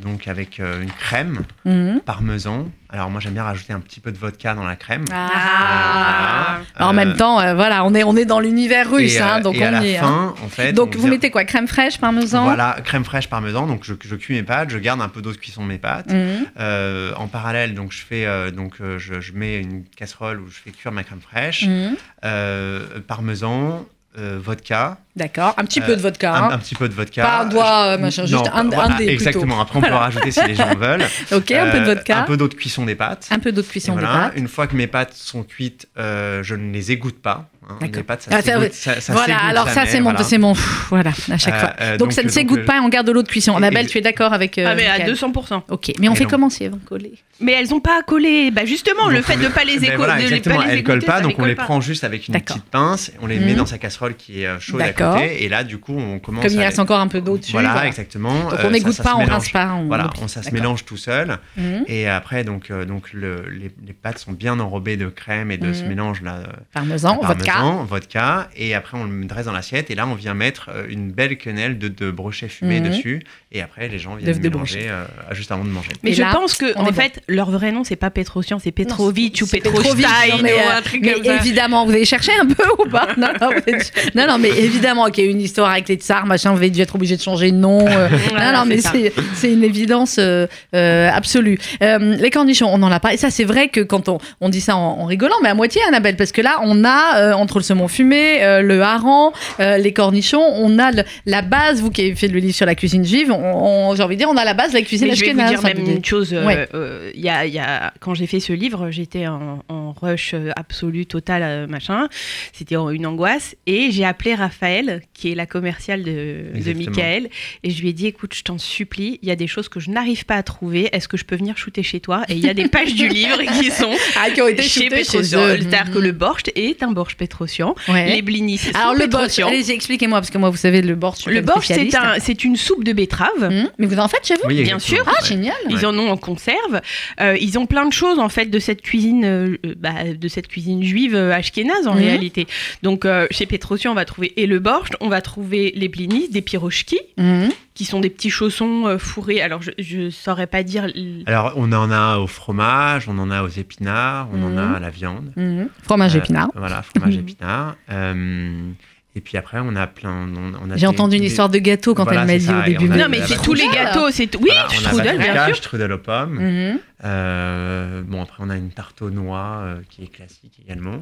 donc avec une crème, Mhm. parmesan, Alors moi j'aime bien rajouter un petit peu de vodka dans la crème. Ah. Voilà. En Euh, même temps, euh, voilà, on est, on est dans l'univers russe, et, euh, hein, donc et à on la y est. hein. fin, en fait, Donc on vous vient- mettez quoi Crème fraîche, parmesan? Voilà, crème fraîche parmesan. Donc je, je cuis mes pâtes, je garde un peu d'eau de cuisson de mes pâtes. Mhm. Euh, en parallèle, donc je fais euh, donc euh, je, je mets une casserole où je fais cuire ma crème fraîche, Mhm. euh, parmesan, euh, vodka, D'accord, un petit Euh, peu de vodka. un, hein. un petit peu de vodka. Pas un doigt, euh, Je- machin, non, juste un- voilà, un plutôt. Exactement. Après on peut rajouter si les gens veulent. Ok, un peu de vodka, un peu d'eau de cuisson des pâtes. un peu d'eau de cuisson des pâtes. Une fois que mes pâtes sont cuites, je ne les égoutte pas. D'accord. Les pâtes, ça Ah, ça, s'égoutte- ouais. ça- ça Voilà, alors ça c'est mon, voilà. c'est mon, voilà, à chaque Euh, fois. euh, donc, donc, ça ne s'égoutte pas et on garde de l'eau de cuisson. Annabelle, tu es d'accord avec euh, Ah, mais à Mickaël 200%. Ok, mais on Et fait donc- comment si elles vont coller Mais elles ont pas à coller. Bah justement, le fait de les- pas les Ben éco- voilà, exactement, pas les elles collent pas, donc on les prend juste avec une petite pince, on les met Mhm. dans sa casserole qui est chaude à D'accord. côté, et là du coup on commence Comme il reste encore un peu d'eau dessus. Voilà, exactement. Donc on ça- n'égoutte pas, on mélange. rince pas. Voilà, ça se mélange tout seul. Mhm. Et après, donc, donc le- les, pâtes sont bien enrobées de crème et de ce mélange là. Parmesan, vodka. Parmesan, vodka. Et après, on le dresse dans l'assiette. Et là, on vient mettre euh, une belle quenelle de, de brochet fumé Mhm. dessus. Et après, les gens viennent de mélanger euh, juste avant de manger. Mais Et je là, pense que on en bon. fait, leur vrai nom c'est pas Petrosian, c'est Petrovitch ou Petrostein mais, ou euh, un truc mais comme ça. évidemment, vous avez cherché un peu ou pas? Non non, vous êtes- non, non, mais évidemment qu'il y a une histoire avec les tsars, machin, vous avez dû être obligé de changer de nom. euh, Voilà, non, non, mais c'est une évidence euh, euh, absolue. Euh, les cornichons, on en a pas. Et ça, c'est vrai que quand on, on dit ça en, en rigolant, mais à moitié, Annabelle, parce que là, on a euh, entre le saumon fumé, euh, le hareng, euh, les cornichons, on a le- la base. Vous qui avez fait le livre sur la cuisine juive, j'ai envie de dire, on a la base de la cuisine Mais je vais vous dire même une chose. euh, Ouais. euh, il y a, il y a- quand j'ai fait ce livre, j'étais en, en rush absolu, total, machin. C'était une angoisse. Et j'ai appelé Raphaël, qui est la commerciale de. Michael. Et je lui ai dit écoute, je t'en supplie, il y a des choses que je n'arrive pas à trouver. Est-ce que je peux venir shooter chez toi? Et il y a des pages du livre qui sont Ah, qui ont été chez shootées chez que le borscht est un borscht Petrosian. Ouais. Les blinis Alors le borscht, Petrosian. allez-y, expliquez-moi parce que moi vous savez le suis Le c'est un- c'est une soupe de betterave. Hum, Mais vous en faites chez vous Oui, Bien sûr. Ah Ouais. génial. Ils en ont en conserve. Euh, ils ont plein de choses en fait de cette cuisine, euh, bah, de cette cuisine juive euh, ashkénaze en Mhm. réalité. Donc euh, chez Petrosian, on va trouver et le borscht, on va trouver les blinis, des pirochki, Hum. Qui sont des petits chaussons euh, fourrés. Alors je, je saurais pas dire. Alors, on en a au fromage, on en a aux épinards, on en Mhm. a à la viande. Hum. Fromage Euh, épinard. Voilà, fromage Mhm. épinard. Euh, et puis après, on a plein. a J'ai entendu une des- histoire de gâteau quand Voilà, elle m'a dit ça, au début. a Non mais c'est tous les gâteaux. C'est oui, Voilà, a strudel bien sûr. strudel aux pommes. Mhm. Euh, bon, après, on a une tarte aux noix euh, qui est classique également.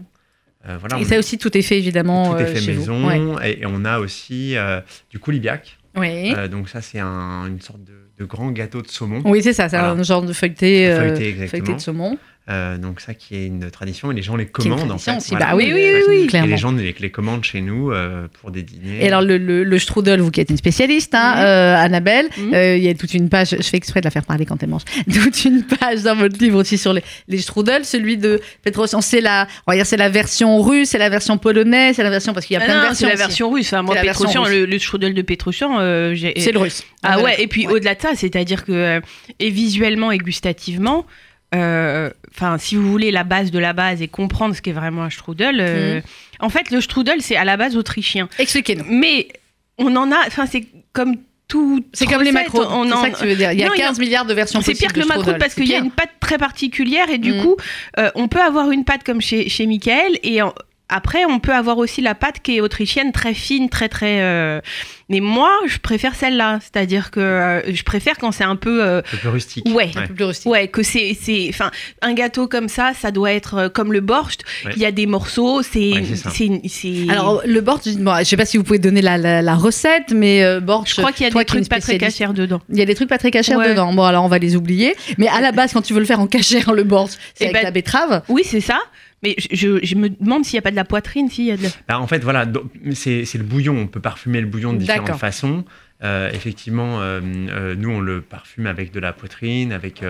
Euh, voilà, Et ça aussi, tout est fait évidemment. tout est fait chez vous. maison. Ouais. Et, et on a aussi euh, du coulibiac. Oui. Euh, donc, ça, c'est un- une sorte de, de grand gâteau de saumon. Oui, c'est ça, c'est Voilà. un genre de feuilleté, euh, Feuilleté, exactement. feuilleté de saumon. Euh, donc, ça qui est une tradition. Et les gens les commandent, en tradition fait. aussi. Voilà. Bah oui, Oui, oui, oui, oui, oui. Et clairement. les gens les, les commandent chez nous euh, pour des dîners. Et alors le, le, le strudel, vous qui êtes une spécialiste, hein, Mhm. euh, Annabelle, Mhm. euh, il y a toute une page, je fais exprès de la faire parler quand elle mange, toute une page dans votre livre aussi sur les, les strudels, celui de Petrosian, c'est la, on va dire c'est la version russe, c'est la version polonaise, c'est la version parce qu'il y a Ah plein non, de versions. c'est la aussi. version russe. Enfin, moi, C'est la version Petrosian, russe. le, le strudel de Petrosian, euh. C'est le russe. Ah ouais, et puis Ouais. au-delà de ça, c'est-à-dire que, euh, et visuellement et gustativement, enfin, si vous voulez la base de la base et comprendre ce qu'est vraiment un strudel, euh, en fait, le strudel, c'est à la base autrichien. Expliquez-nous. Mais on en a, enfin, c'est comme tout. C'est comme les macros, on c'est en- ça que tu veux dire. Il y a Non, il y a- 15 milliards de versions c'est pire que le strudel. parce qu'il y a une pâte très particulière et du Mm. coup, euh, on peut avoir une pâte comme chez, chez Michael et en- après, on peut avoir aussi la pâte qui est autrichienne, très fine, très très. euh, Mais moi, je préfère celle-là, c'est-à-dire que euh, je préfère quand c'est un peu. euh, Un peu rustique. Ouais. un peu plus rustique. Ouais, que c'est, c'est, enfin, un gâteau comme ça, ça doit être comme le borscht. Ouais. Il y a des morceaux, c'est, Ouais, c'est ça. c'est, c'est- Alors le borscht, bon, je sais pas si vous pouvez donner la, la, la recette, mais euh, borscht. je crois qu'il y a des trucs pas très cachers dedans. Il y a des trucs pas très cachers Ouais. dedans. Bon, alors on va les oublier. Mais à la base, quand tu veux le faire en cachère, le borscht, c'est Eh avec ben, la betterave. Oui, c'est ça. Mais je, me demande s'il n'y a pas de la poitrine, s'il y a de. Bah, en fait, voilà, c'est le bouillon. On peut parfumer le bouillon de différentes façons. Euh, effectivement, euh, euh, nous, on le parfume avec de la poitrine, avec,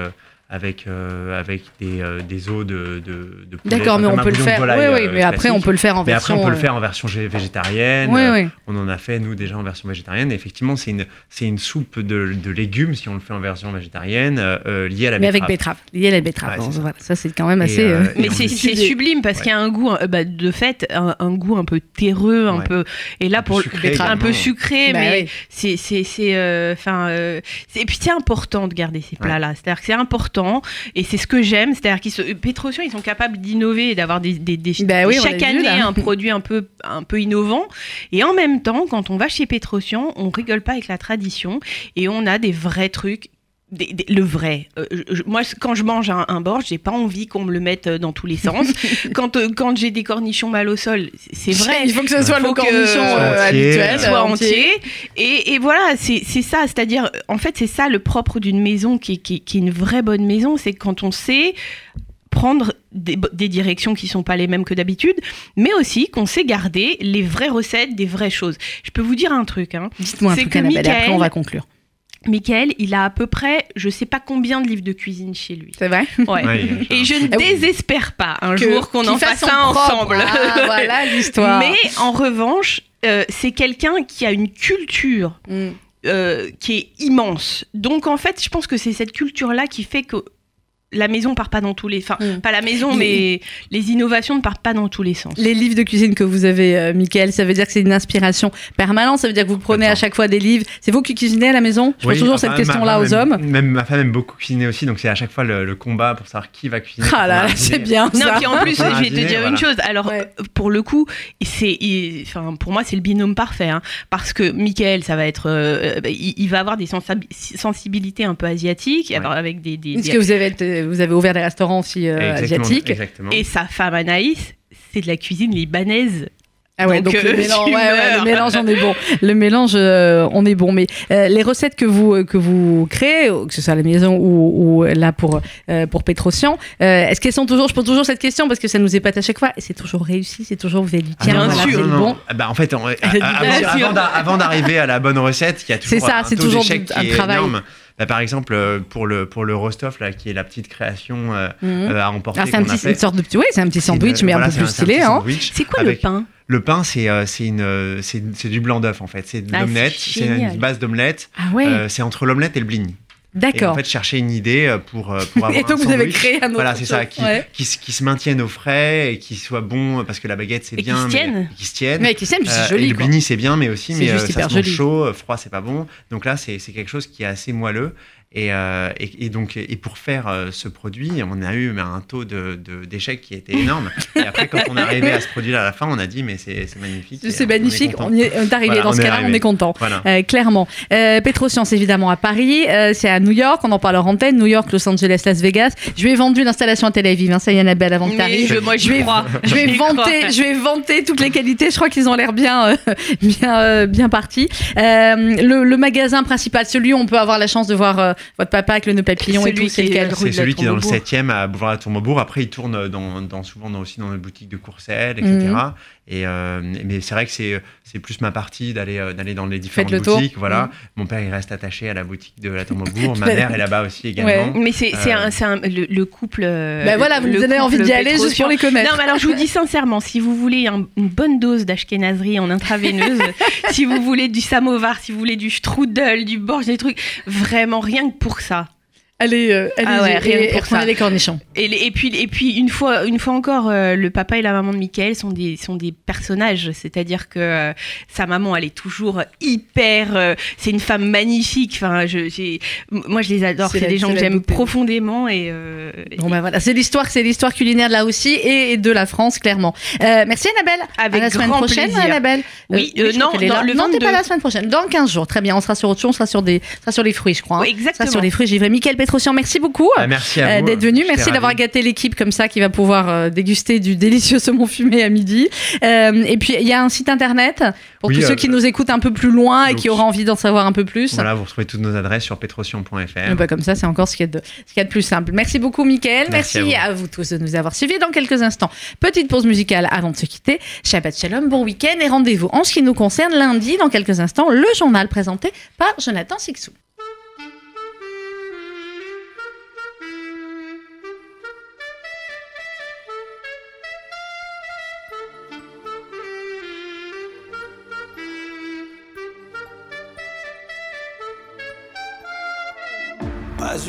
avec, euh, avec des, euh, des os de, de, de poulet. D'accord, mais on peut le faire. Oui, volaille, oui, euh, mais après, on peut le faire en Mais après, version. on peut le euh, faire en version gé- végétarienne. Oui, Euh, oui. On en a fait, nous, déjà en version végétarienne. Et effectivement, c'est une, c'est une soupe de, de légumes, si on le fait en version végétarienne, euh, euh, liée à la Mais avec betterave. betterave. Lié à la betterave. Ouais, Bon, c'est ça. voilà, ça, c'est quand même Et, assez. euh, euh, et Mais c'est sublime parce Ouais. qu'il y a un goût, euh, bah, de fait, un, un goût un peu terreux, un Ouais. peu. Et là, Un pour sucré, un peu sucré, bah mais c'est c'est c'est euh, enfin euh, c'est- et puis c'est important de garder ces plats là c'est à dire que c'est important important et c'est ce que j'aime. C'est-à-dire qu'ils se... Petrosian, ils sont capables d'innover et d'avoir des, des, des- Bah oui, chaque vu, année un produit un peu, un peu innovant. Et en même temps, quand on va chez Petrosian, on rigole pas avec la tradition et on a des vrais trucs. Des- des- le vrai. Euh, je- moi, quand je mange un, un borge, j'ai pas envie qu'on me le mette euh, dans tous les sens. quand euh, quand j'ai des cornichons mal au sol, c'est vrai. Il faut que ce soit le cornichon Soit euh, entier, habituel, soit entier. Et, et voilà, c'est ça. C'est-à-dire, en fait, c'est ça le propre d'une maison qui, est- qui, est- qui est une vraie bonne maison. C'est quand on sait prendre des, des directions qui sont pas les mêmes que d'habitude, mais aussi qu'on sait garder les vraies recettes, des vraies choses. Je peux vous dire un truc. Hein. Dites-moi un C'est truc, que Annabelle, et après on va conclure. Michael, il a à peu près, je sais pas combien de livres de cuisine chez lui. C'est vrai? Ouais. Et je ne Ah désespère pas un Que- jour qu'on en fasse un ensemble. Ah, voilà l'histoire. Mais en revanche, euh, c'est quelqu'un qui a une culture Mm. euh, qui est immense. Donc en fait, je pense que c'est cette culture-là qui fait que la maison part pas dans tous les, enfin Mm. pas la maison, mais les innovations ne partent pas dans tous les sens. Les livres de cuisine que vous avez, euh, Michael, ça veut dire que c'est une inspiration permanente. Ça veut dire que vous prenez à chaque fois des livres. C'est vous qui cuisinez à la maison? Je pose toujours enfin, cette question-là aux hommes. Même ma femme aime beaucoup cuisiner aussi, donc c'est à chaque fois le, le combat pour savoir qui va cuisiner. Ah là, c'est bien Non, puis en plus, je vais te dire une chose. Alors, Ouais. euh, pour le coup, c'est, enfin, pour moi, c'est le binôme parfait, hein, parce que Michael, ça va être, euh, bah, il, il va avoir des sensibilités un peu asiatiques, Ouais. alors avec des, des- Est-ce que vous avez, été- vous avez ouvert des restaurants aussi euh, Exactement, asiatiques Exactement. et sa femme Anaïs, c'est de la cuisine libanaise. Ah ouais, donc, Donc, le, euh, mélange, tu ouais, ouais, le mélange, on est bon. Le mélange, euh, on est bon. Mais euh, les recettes que vous que vous créez, que ce soit à la maison ou, ou là pour euh, pour Petrosian, euh, est-ce qu'elles sont toujours Je pose toujours cette question parce que ça nous épate à chaque fois. Et c'est toujours réussi, c'est toujours vous avez dit Ah tiens, bien voilà, sûr. le bon. Ah bah, en fait, on- avant, bien sûr. avant d'a- avant d'arriver à la bonne recette, il y a toujours ça, un c'est taux toujours d'échec du- qui un est travail. énorme. Bah, par exemple, euh, pour le pour le Rostov là, qui est la petite création euh, Mhm. euh, à emporter. Ah, c'est un petit, une sorte de petit, c'est un petit une- sandwich, mais voilà, un peu plus stylé. Hein. C'est quoi avec- le pain? Le pain, c'est c'est du blanc d'œuf en fait. C'est de Ah, l'omelette. c'est une base d'omelette. Ah ouais, c'est entre l'omelette et le Et en d'accord. fait, chercher une idée euh, pour euh, pour avoir Et donc un vous avez créé un autre. Voilà, c'est ça, qui, Ouais. qui, se- qui se maintienne au frais et qui soit bon, parce que la baguette c'est Et qui bien. se mais- tienne. Qui se tienne. Mais qui puis Euh, c'est et joli. le blini c'est bien, mais aussi, mais euh, ça se mange chaud, euh, froid c'est pas bon. Donc là, c'est quelque chose qui est assez moelleux. Et, euh, et, et donc, et pour faire euh, ce produit, on a eu un taux de- de- d'échec qui était énorme. et après, quand on est arrivé à ce produit-là à la fin, on a dit, mais c'est c'est magnifique. C'est on est magnifique. content. On, y est, on est arrivé Voilà, dans on ce cas-là, on est content. Voilà. Euh, clairement. Euh, Petroscience, évidemment, à Paris. Euh, c'est à New York. On en parle en antenne. New York, Los Angeles, Las Vegas. Je lui ai vendu l'installation à Tel Aviv. Hein, ça y est, Annabelle, avant que tu arrives. je, moi, Je vais- crois. Je vais vanter, je vais vanter toutes les qualités. Je crois qu'ils ont l'air bien, euh, bien, euh, bien partis. Euh, le, le magasin principal, celui où on peut avoir la chance de voir euh, votre papa avec le nœud papillon et tout, c'est lequel C'est la celui qui est dans le Tourmaubourg. 7e à Boulevard-la-Tourmaubourg. Après, il tourne dans, dans- souvent dans, aussi dans les boutiques de Courcelles, etc. Mhm. Et, euh, mais c'est vrai que c'est, c'est plus ma partie d'aller, euh, d'aller dans les différentes tour. boutiques. Voilà. Mhm. Mon père, il reste attaché à la boutique de la Tourmaubourg. Ma mère est là-bas aussi également. Mais c'est c'est Euh, un, c'est un- le, le couple. euh, Ben voilà, vous le me donnez couple envie d'y aller juste pour les connaître. Non, mais alors je vous dis sincèrement, si vous voulez un- une bonne dose d'ashkénazerie en intraveineuse, si vous voulez du samovar, si vous voulez du strudel, du borge, des trucs, vraiment rien que pour ça. Allez, euh, allez, Ah ouais, rien et, pour et ça. les cornichons. Et, et puis, et puis une fois, une fois encore, euh, le papa et la maman de Michael sont des, sont des personnages. C'est-à-dire que euh, sa maman, elle est toujours hyper. euh, c'est une femme magnifique. Enfin, je, j'ai, moi, je les adore. C'est des gens que j'aime profondément et. euh, Bon ben voilà, c'est l'histoire, c'est l'histoire culinaire de là aussi et de la France clairement. Euh, merci Annabelle. Avec à la semaine grand prochaine, plaisir. Annabelle. Oui, non, dans le non, t'es 22. pas la semaine prochaine. Dans 15 jours, très bien. On sera sur autre chose, on sera sur des, on sera sur les fruits, je crois. hein. Oui, On sera exactement. sur les fruits. J'y vais. Michael Petrosian, merci beaucoup. Ah, merci à euh, vous. d'être venu. Merci d'avoir gâté l'équipe comme ça qui va pouvoir euh, déguster du délicieux saumon fumé à midi. Euh, et puis il y a un site internet pour Oui, tous ceux qui nous écoutent un peu plus loin et qui auraient envie d'en savoir un peu plus. Voilà, vous retrouvez toutes nos adresses sur petrosion.fr. Eh ben, comme ça, c'est encore ce qu'il y, a de, ce qu'il y a de plus simple. Merci beaucoup, Mickaël. Merci, Merci à, vous. tous de nous avoir suivis. Dans quelques instants, petite pause musicale avant de se quitter. Shabbat Shalom, bon week-end et rendez-vous en ce qui nous concerne lundi, dans quelques instants, le journal présenté par Jonathan Sixou.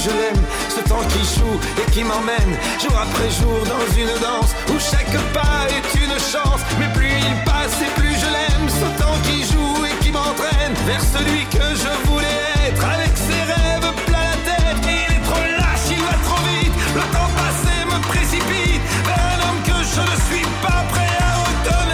je l'aime, ce temps qui joue et qui m'emmène jour après jour dans une danse où chaque pas est une chance. Mais plus il passe et plus je l'aime, ce temps qui joue et qui m'entraîne vers celui que je voulais être avec ses rêves plein la tête. Il est trop lâche, il va trop vite. Le temps passé me précipite vers un homme que je ne suis pas prêt à retenir.